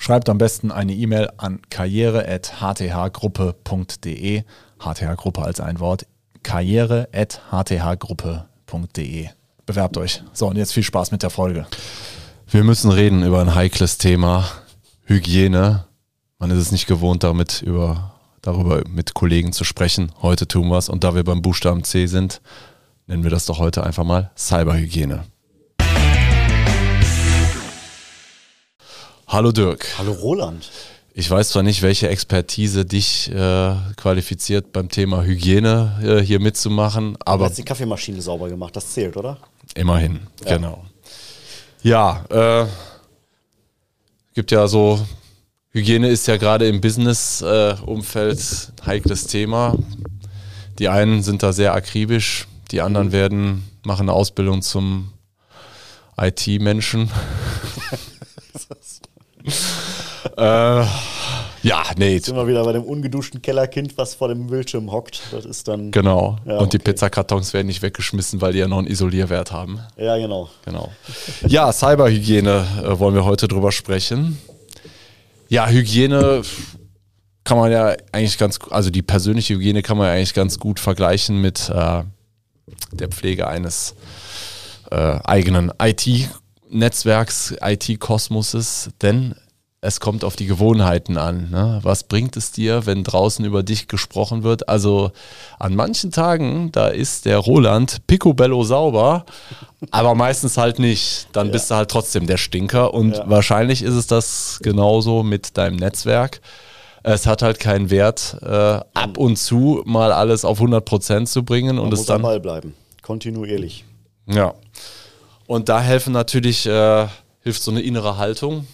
Schreibt am besten eine E-Mail an karriere.hthgruppe.de. HTH-Gruppe als ein Wort. karriere.hthgruppe.de. Bewerbt euch. So, und jetzt viel Spaß mit der Folge. Wir müssen reden über ein heikles Thema. Hygiene. Man ist es nicht gewohnt, damit über, darüber mit Kollegen zu sprechen. Heute tun wir es. Und da wir beim Buchstaben C sind, nennen wir das doch heute einfach mal Cyberhygiene. Hallo Dirk. Hallo Roland. Ich weiß zwar nicht, welche Expertise dich äh, qualifiziert beim Thema Hygiene äh, hier mitzumachen, aber. Du hast die Kaffeemaschine sauber gemacht, das zählt, oder? Immerhin, ja. genau. Ja, äh, gibt ja so, Hygiene ist ja gerade im Business-Umfeld äh, heikles Thema. Die einen sind da sehr akribisch, die anderen werden, machen eine Ausbildung zum IT-Menschen. äh, ja, nee. Jetzt sind wir wieder bei dem ungeduschten Kellerkind, was vor dem Bildschirm hockt. Das ist dann. Genau. Ja, und die Pizzakartons werden nicht weggeschmissen, weil die ja noch einen Isolierwert haben. Ja, genau. Genau. Ja, Cyberhygiene äh, wollen wir heute drüber sprechen. Ja, Hygiene kann man ja eigentlich ganz, also die persönliche Hygiene kann man ja eigentlich ganz gut vergleichen mit äh, der Pflege eines äh, eigenen IT-Netzwerks, IT-Kosmoses, denn es kommt auf die Gewohnheiten an. Ne? Was bringt es dir, wenn draußen über dich gesprochen wird? Also an manchen Tagen, da ist der Roland picobello sauber, aber meistens halt nicht. Dann ja. bist du halt trotzdem der Stinker und ja. wahrscheinlich ist es das genauso mit deinem Netzwerk. Es hat halt keinen Wert, äh, ab und zu mal alles auf 100 Prozent zu bringen Man und muss es dann. Ball bleiben, kontinuierlich. Ja. Und da helfen natürlich, äh, hilft so eine innere Haltung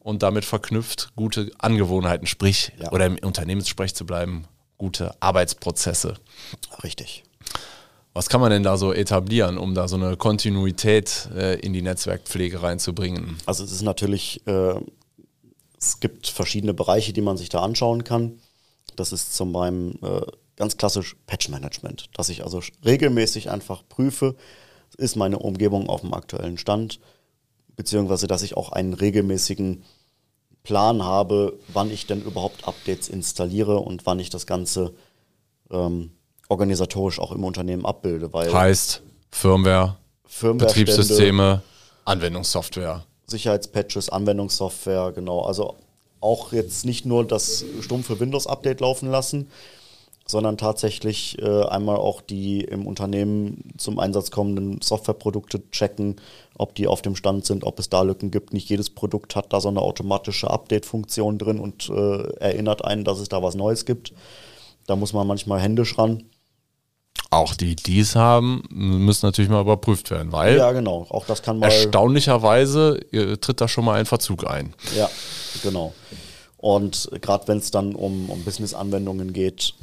und damit verknüpft gute Angewohnheiten, sprich, ja. oder im Unternehmenssprech zu bleiben, gute Arbeitsprozesse. Richtig. Was kann man denn da so etablieren, um da so eine Kontinuität äh, in die Netzwerkpflege reinzubringen? Also es ist natürlich, äh, es gibt verschiedene Bereiche, die man sich da anschauen kann. Das ist zum einen äh, ganz klassisch Patch-Management, dass ich also regelmäßig einfach prüfe, ist meine Umgebung auf dem aktuellen Stand, beziehungsweise dass ich auch einen regelmäßigen Plan habe, wann ich denn überhaupt Updates installiere und wann ich das Ganze ähm, organisatorisch auch im Unternehmen abbilde. Weil heißt Firmware, Firmware Betriebssysteme, Anwendungssoftware. Sicherheitspatches, Anwendungssoftware, genau. Also auch jetzt nicht nur das stumpfe Windows-Update laufen lassen, sondern tatsächlich äh, einmal auch die im Unternehmen zum Einsatz kommenden Softwareprodukte checken, ob die auf dem Stand sind, ob es da Lücken gibt. Nicht jedes Produkt hat da so eine automatische Update-Funktion drin und äh, erinnert einen, dass es da was Neues gibt. Da muss man manchmal händisch ran. Auch die, die es haben, müssen natürlich mal überprüft werden, weil. Ja, genau. Auch das kann mal. Erstaunlicherweise tritt da schon mal ein Verzug ein. Ja, genau. Und gerade wenn es dann um, um Business-Anwendungen geht,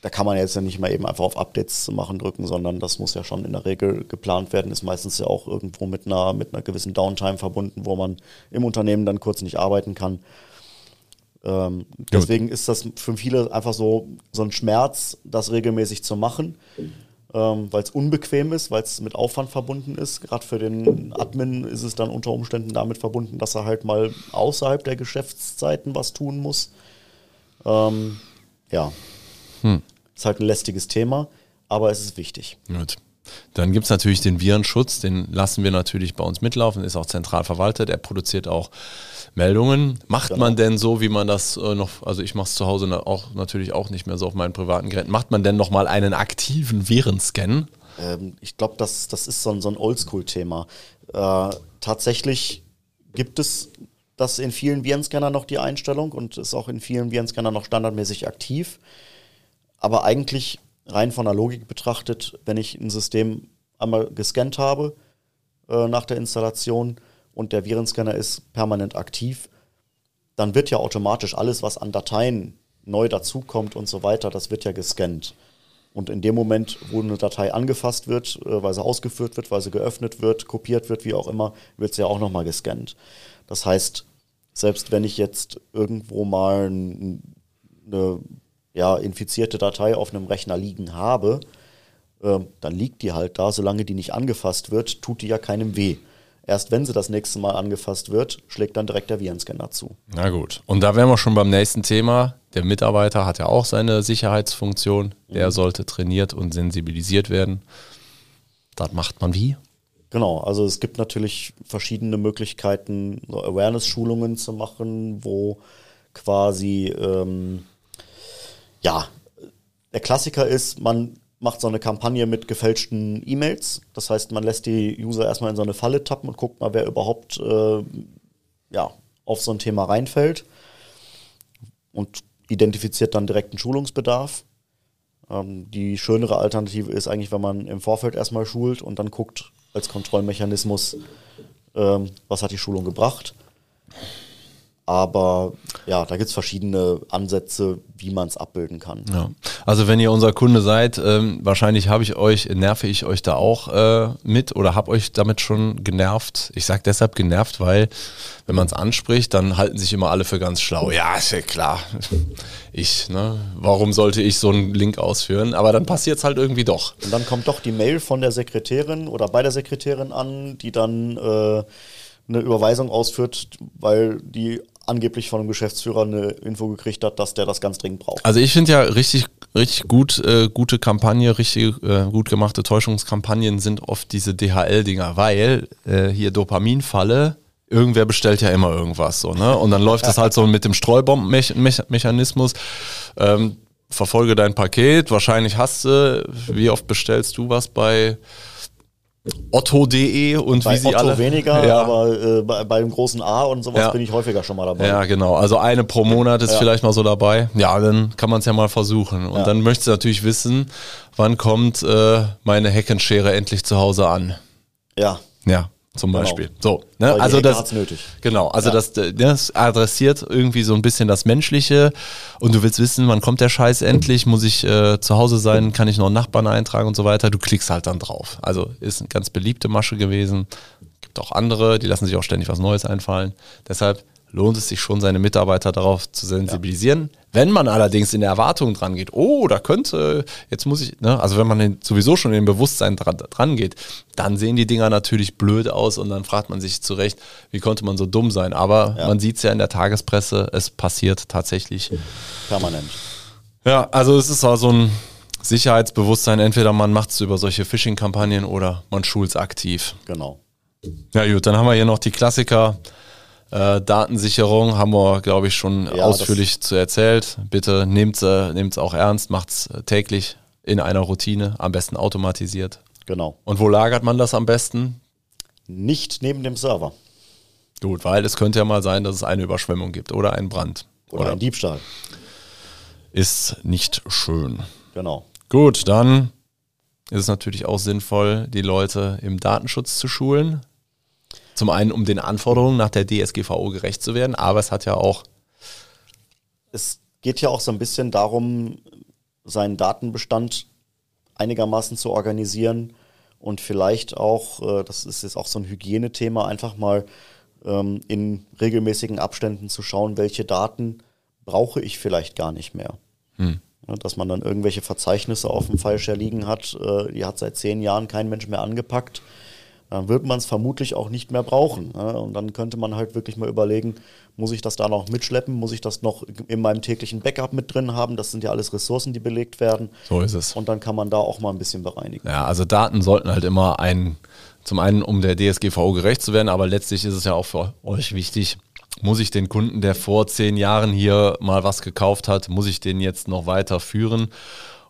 da kann man jetzt ja nicht mal eben einfach auf Updates zu machen drücken, sondern das muss ja schon in der Regel geplant werden. Ist meistens ja auch irgendwo mit einer, mit einer gewissen Downtime verbunden, wo man im Unternehmen dann kurz nicht arbeiten kann. Ähm, deswegen ist das für viele einfach so, so ein Schmerz, das regelmäßig zu machen, ähm, weil es unbequem ist, weil es mit Aufwand verbunden ist. Gerade für den Admin ist es dann unter Umständen damit verbunden, dass er halt mal außerhalb der Geschäftszeiten was tun muss. Ähm, ja, hm. Ist halt ein lästiges Thema, aber es ist wichtig. Gut. Dann gibt es natürlich den Virenschutz, den lassen wir natürlich bei uns mitlaufen, ist auch zentral verwaltet, er produziert auch Meldungen. Macht genau. man denn so, wie man das äh, noch, also ich mache es zu Hause auch natürlich auch nicht mehr so auf meinen privaten Geräten, macht man denn nochmal einen aktiven Virenscan? Ähm, ich glaube, das, das ist so ein, so ein Oldschool-Thema. Äh, tatsächlich gibt es das in vielen Virenscannern noch die Einstellung und ist auch in vielen Virenscannern noch standardmäßig aktiv. Aber eigentlich rein von der Logik betrachtet, wenn ich ein System einmal gescannt habe äh, nach der Installation und der Virenscanner ist permanent aktiv, dann wird ja automatisch alles, was an Dateien neu dazukommt und so weiter, das wird ja gescannt. Und in dem Moment, wo eine Datei angefasst wird, äh, weil sie ausgeführt wird, weil sie geöffnet wird, kopiert wird, wie auch immer, wird sie ja auch nochmal gescannt. Das heißt, selbst wenn ich jetzt irgendwo mal eine ja, infizierte Datei auf einem Rechner liegen habe, äh, dann liegt die halt da, solange die nicht angefasst wird, tut die ja keinem weh. Erst wenn sie das nächste Mal angefasst wird, schlägt dann direkt der Virenscanner zu. Na gut. Und da wären wir schon beim nächsten Thema. Der Mitarbeiter hat ja auch seine Sicherheitsfunktion. Der mhm. sollte trainiert und sensibilisiert werden. Das macht man wie? Genau, also es gibt natürlich verschiedene Möglichkeiten, Awareness-Schulungen zu machen, wo quasi, ähm, ja, der Klassiker ist, man macht so eine Kampagne mit gefälschten E-Mails. Das heißt, man lässt die User erstmal in so eine Falle tappen und guckt mal, wer überhaupt äh, ja, auf so ein Thema reinfällt und identifiziert dann direkt einen Schulungsbedarf. Ähm, die schönere Alternative ist eigentlich, wenn man im Vorfeld erstmal schult und dann guckt als Kontrollmechanismus, ähm, was hat die Schulung gebracht. Aber ja, da gibt es verschiedene Ansätze, wie man es abbilden kann. Ja. Also wenn ihr unser Kunde seid, ähm, wahrscheinlich habe ich euch, nerve ich euch da auch äh, mit oder habe euch damit schon genervt. Ich sage deshalb genervt, weil wenn man es anspricht, dann halten sich immer alle für ganz schlau. Ja, ist ja klar. Ich, ne? Warum sollte ich so einen Link ausführen? Aber dann passiert es halt irgendwie doch. Und dann kommt doch die Mail von der Sekretärin oder bei der Sekretärin an, die dann äh, eine Überweisung ausführt, weil die angeblich von einem Geschäftsführer eine Info gekriegt hat, dass der das ganz dringend braucht. Also ich finde ja richtig, richtig gut, äh, gute Kampagne, richtig äh, gut gemachte Täuschungskampagnen sind oft diese DHL-Dinger, weil äh, hier Dopaminfalle, irgendwer bestellt ja immer irgendwas so, ne? Und dann läuft das halt so mit dem Streubombenmechanismus. Ähm, verfolge dein Paket, wahrscheinlich hast du, wie oft bestellst du was bei Otto.de und bei wie sie Otto alle. weniger, ja. aber äh, bei, bei, dem großen A und sowas ja. bin ich häufiger schon mal dabei. Ja, genau. Also eine pro Monat ist ja. vielleicht mal so dabei. Ja, dann kann man es ja mal versuchen. Und dann möchtest du natürlich wissen, wann kommt äh, meine Heckenschere endlich zu Hause an. Ja. Ja zum genau. Beispiel. So, ne? Weil also das nötig. Genau, also ja. das, das adressiert irgendwie so ein bisschen das Menschliche und du willst wissen, wann kommt der Scheiß endlich, muss ich äh, zu Hause sein, kann ich noch einen Nachbarn eintragen und so weiter. Du klickst halt dann drauf. Also ist eine ganz beliebte Masche gewesen. Gibt auch andere, die lassen sich auch ständig was Neues einfallen. Deshalb lohnt es sich schon, seine Mitarbeiter darauf zu sensibilisieren. Ja. Wenn man allerdings in der Erwartung dran geht, oh, da könnte, jetzt muss ich, ne, also wenn man sowieso schon in dem Bewusstsein dran, dran geht, dann sehen die Dinger natürlich blöd aus und dann fragt man sich zurecht, wie konnte man so dumm sein? Aber ja. man sieht es ja in der Tagespresse, es passiert tatsächlich. Permanent. Ja, also es ist auch so ein Sicherheitsbewusstsein, entweder man macht es über solche Phishing-Kampagnen oder man schult es aktiv. Genau. Ja gut, dann haben wir hier noch die Klassiker. Äh, Datensicherung haben wir, glaube ich, schon ja, ausführlich zu erzählt. Bitte nehmt es auch ernst, macht es täglich in einer Routine, am besten automatisiert. Genau. Und wo lagert man das am besten? Nicht neben dem Server. Gut, weil es könnte ja mal sein, dass es eine Überschwemmung gibt oder einen Brand. Oder, oder ein Diebstahl. Ist nicht schön. Genau. Gut, dann ist es natürlich auch sinnvoll, die Leute im Datenschutz zu schulen. Zum einen, um den Anforderungen nach der DSGVO gerecht zu werden, aber es hat ja auch. Es geht ja auch so ein bisschen darum, seinen Datenbestand einigermaßen zu organisieren und vielleicht auch, äh, das ist jetzt auch so ein Hygienethema, einfach mal ähm, in regelmäßigen Abständen zu schauen, welche Daten brauche ich vielleicht gar nicht mehr. Hm. dass man dann irgendwelche Verzeichnisse auf dem Fallshare liegen hat, äh, die hat seit zehn Jahren kein Mensch mehr angepackt dann wird man es vermutlich auch nicht mehr brauchen. Und dann könnte man halt wirklich mal überlegen, muss ich das da noch mitschleppen? Muss ich das noch in meinem täglichen Backup mit drin haben? Das sind ja alles Ressourcen, die belegt werden. So ist es. Und dann kann man da auch mal ein bisschen bereinigen. Ja, also Daten sollten halt immer ein, zum einen um der DSGVO gerecht zu werden, aber letztlich ist es ja auch für euch wichtig, muss ich den Kunden, der vor zehn Jahren hier mal was gekauft hat, muss ich den jetzt noch weiter führen?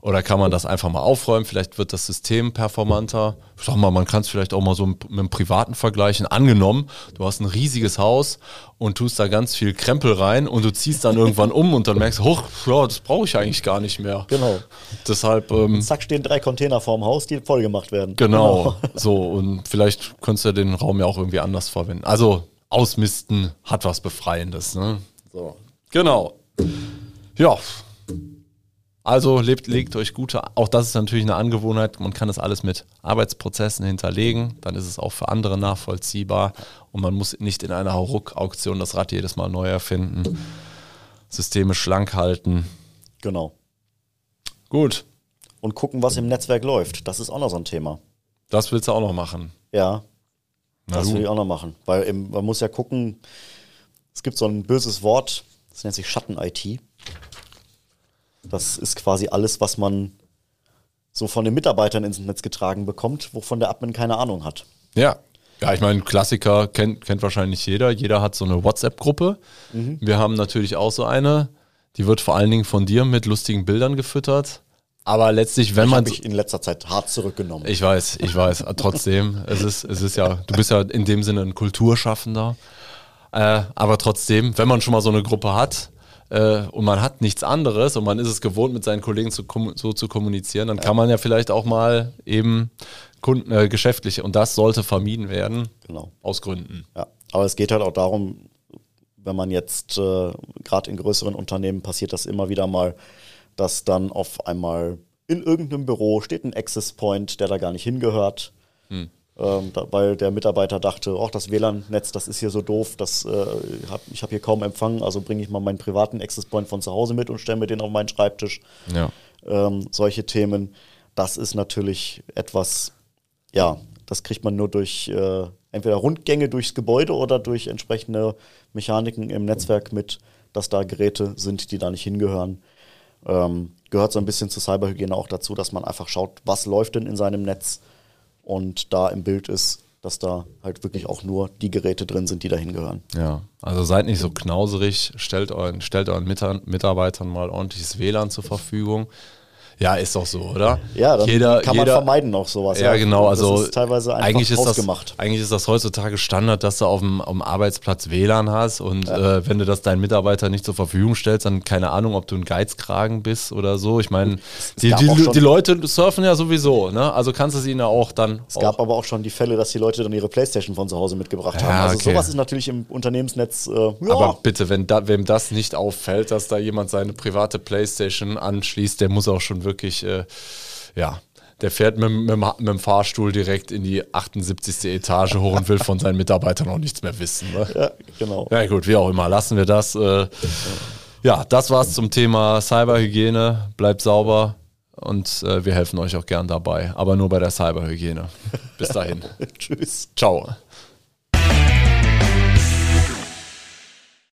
Oder kann man das einfach mal aufräumen? Vielleicht wird das System performanter. Sag mal, man kann es vielleicht auch mal so mit einem privaten vergleichen. Angenommen, du hast ein riesiges Haus und tust da ganz viel Krempel rein und du ziehst dann irgendwann um und dann merkst du, hoch, ja, das brauche ich eigentlich gar nicht mehr. Genau. Deshalb. Ähm, Zack, stehen drei Container vorm Haus, die voll gemacht werden. Genau. genau. So, und vielleicht könntest du den Raum ja auch irgendwie anders verwenden. Also, ausmisten hat was Befreiendes. Ne? So. Genau. Ja, Also lebt, legt euch gute, auch das ist natürlich eine Angewohnheit, man kann das alles mit Arbeitsprozessen hinterlegen, dann ist es auch für andere nachvollziehbar und man muss nicht in einer Hauruck-Auktion das Rad jedes Mal neu erfinden. Systeme schlank halten. Genau. Gut, Und gucken, was im Netzwerk läuft. Das ist auch noch so ein Thema. das willst du auch noch machen. Ja, Na das gut. will ich auch noch machen. Weil man muss ja gucken, es gibt so ein böses Wort, das nennt sich Schatten-IT. Das ist quasi alles, was man so von den Mitarbeitern ins Netz getragen bekommt, wovon der Admin keine Ahnung hat. Ja. Ja, ich meine, Klassiker kennt, kennt wahrscheinlich jeder. Jeder hat so eine WhatsApp-Gruppe. Mhm. Wir haben natürlich auch so eine. Die wird vor allen Dingen von dir mit lustigen Bildern gefüttert. Aber letztlich, wenn Ich man. mich in letzter Zeit hart zurückgenommen. Ich weiß, ich weiß. Trotzdem, es ist, es ist ja, du bist ja in dem Sinne ein Kulturschaffender. Äh, aber trotzdem, wenn man schon mal so eine Gruppe hat äh, und man hat nichts anderes und man ist es gewohnt, mit seinen Kollegen zu so zu kommunizieren, dann kann man ja vielleicht auch mal eben Kunden, äh, geschäftliche und das sollte vermieden werden. Genau. Aus Gründen. Ja, aber es geht halt auch darum, wenn man jetzt äh, gerade in größeren Unternehmen passiert das immer wieder mal, dass dann auf einmal in irgendeinem Büro steht ein Access Point, der da gar nicht hingehört. Ähm, da, weil der Mitarbeiter dachte, ach, das WLAN-Netz, das ist hier so doof, das, äh, hab, ich habe hier kaum Empfang, also bringe ich mal meinen privaten Access Point von zu Hause mit und stelle mir den auf meinen Schreibtisch. Ja. Ähm, solche Themen, das ist natürlich etwas, ja, das kriegt man nur durch äh, entweder Rundgänge durchs Gebäude oder durch entsprechende Mechaniken im Netzwerk mit, dass da Geräte sind, die da nicht hingehören. Ähm, gehört so ein bisschen zur Cyberhygiene auch dazu, dass man einfach schaut, was läuft denn in seinem Netz und da im Bild ist, dass da halt wirklich auch nur die Geräte drin sind, die da hingehören. Ja, also seid nicht so knauserig, stellt euren, stellt euren Mita- Mitarbeitern mal ordentliches WLAN zur Verfügung. Ja, ist doch so, oder? Ja, dann Jeder- kann man jeder- vermeiden auch sowas. Ja, genau. Also das ist teilweise einfach eigentlich ist das eigentlich ist das heutzutage Standard, dass du auf dem, auf dem Arbeitsplatz WLAN hast und äh, wenn du das deinen Mitarbeitern nicht zur Verfügung stellst, dann keine Ahnung, ob du ein Geizkragen bist oder so. Ich meine, die, die, auch die Leute surfen ja sowieso, ne? Also kannst du sie ihnen ja auch dann. Es gab aber auch schon die Fälle, dass die Leute dann ihre Playstation von zu Hause mitgebracht haben. Ja, Also okay. sowas ist natürlich im Unternehmensnetz, äh, ja, Aber bitte, wenn da, wem das nicht auffällt, dass da jemand seine private Playstation anschließt, der muss auch schon wirklich, äh, ja, der fährt mit, mit, mit dem Fahrstuhl direkt in die 78. Etage hoch und will von seinen Mitarbeitern auch nichts mehr wissen. Ne? ja, genau. Ja gut, wie auch immer, lassen wir das. Äh, ja, das war's zum Thema Cyberhygiene. Bleibt sauber und äh, wir helfen euch auch gern dabei, aber nur bei der Cyberhygiene. Bis dahin. Tschüss. Ciao.